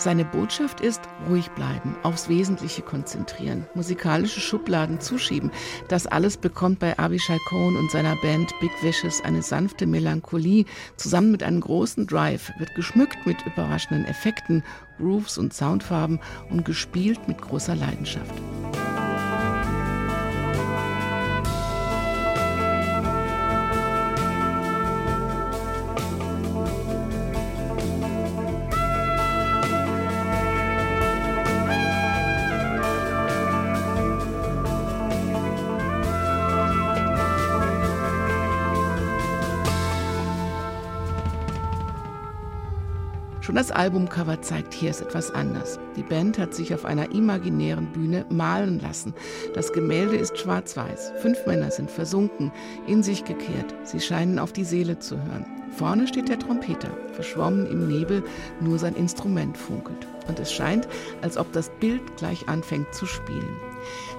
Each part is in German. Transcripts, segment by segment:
Seine Botschaft ist, ruhig bleiben, aufs Wesentliche konzentrieren, musikalische Schubladen zuschieben. Das alles bekommt bei Avishai Cohen und seiner Band Big Vicious eine sanfte Melancholie, zusammen mit einem großen Drive, wird geschmückt mit überraschenden Effekten, Grooves und Soundfarben und gespielt mit großer Leidenschaft. Schon das Albumcover zeigt, hier ist etwas anders. Die Band hat sich auf einer imaginären Bühne malen lassen. Das Gemälde ist schwarz-weiß. Fünf Männer sind versunken, in sich gekehrt. Sie scheinen auf die Seele zu hören. Vorne steht der Trompeter, verschwommen im Nebel, nur sein Instrument funkelt. Und es scheint, als ob das Bild gleich anfängt zu spielen.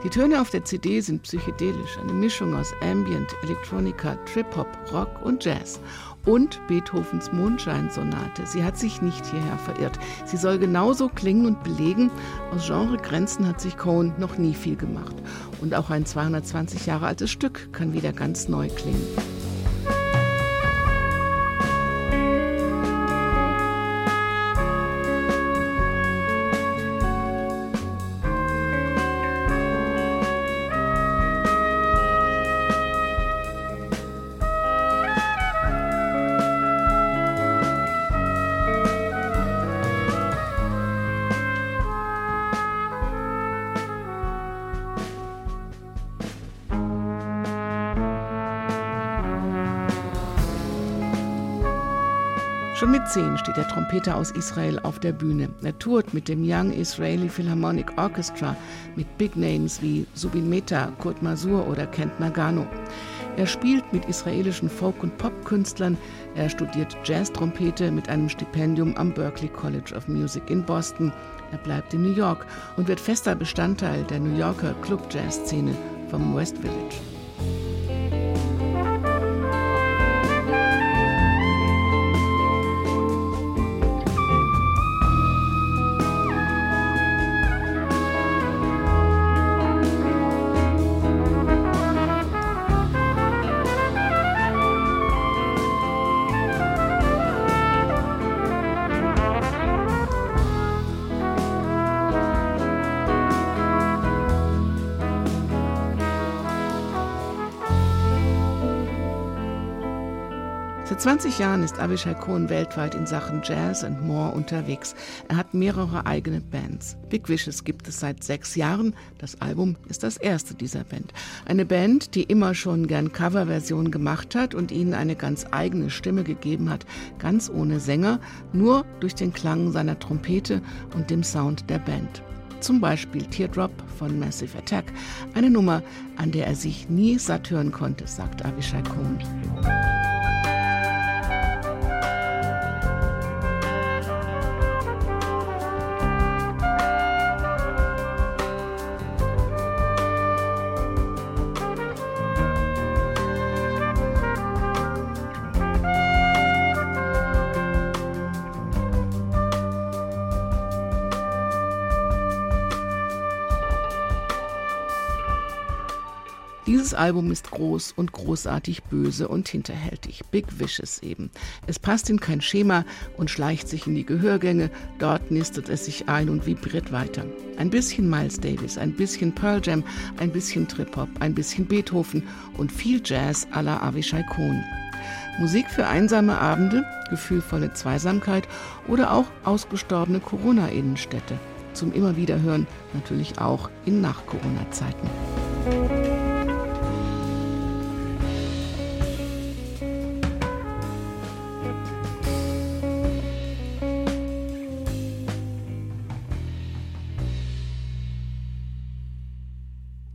Die Töne auf der CD sind psychedelisch, eine Mischung aus Ambient, Electronica, Trip-Hop, Rock und Jazz und Beethovens Mondscheinsonate. Sie hat sich nicht hierher verirrt. Sie soll genauso klingen und belegen, aus Genregrenzen hat sich Cohen noch nie viel gemacht. Und auch ein 220 Jahre altes Stück kann wieder ganz neu klingen. Schon mit zehn steht der Trompeter aus Israel auf der Bühne. Er tourt mit dem Young Israeli Philharmonic Orchestra mit Big Names wie Subin Mehta, Kurt Masur oder Kent Nagano. Er spielt mit israelischen Folk- und Popkünstlern. Er studiert Jazz-Trompete mit einem Stipendium am Berklee College of Music in Boston. Er bleibt in New York und wird fester Bestandteil der New Yorker Club-Jazz-Szene vom West Village. Seit 20 Jahren ist Avishai Cohen weltweit in Sachen Jazz and More unterwegs. Er hat mehrere eigene Bands. Big Wishes gibt es seit sechs Jahren. Das Album ist das erste dieser Band. Eine Band, die immer schon gern Coverversionen gemacht hat und ihnen eine ganz eigene Stimme gegeben hat, ganz ohne Sänger, nur durch den Klang seiner Trompete und dem Sound der Band. Zum Beispiel Teardrop von Massive Attack, eine Nummer, an der er sich nie satt hören konnte, sagt Avishai Cohen. Dieses Album ist groß und großartig böse und hinterhältig. Big Vicious eben. Es passt in kein Schema und schleicht sich in die Gehörgänge. Dort nistet es sich ein und vibriert weiter. Ein bisschen Miles Davis, ein bisschen Pearl Jam, ein bisschen Trip-Hop, ein bisschen Beethoven und viel Jazz à la Avishai Cohn. Musik für einsame Abende, gefühlvolle Zweisamkeit oder auch ausgestorbene Corona-Innenstädte. Zum immer wieder hören natürlich auch in Nach-Corona-Zeiten.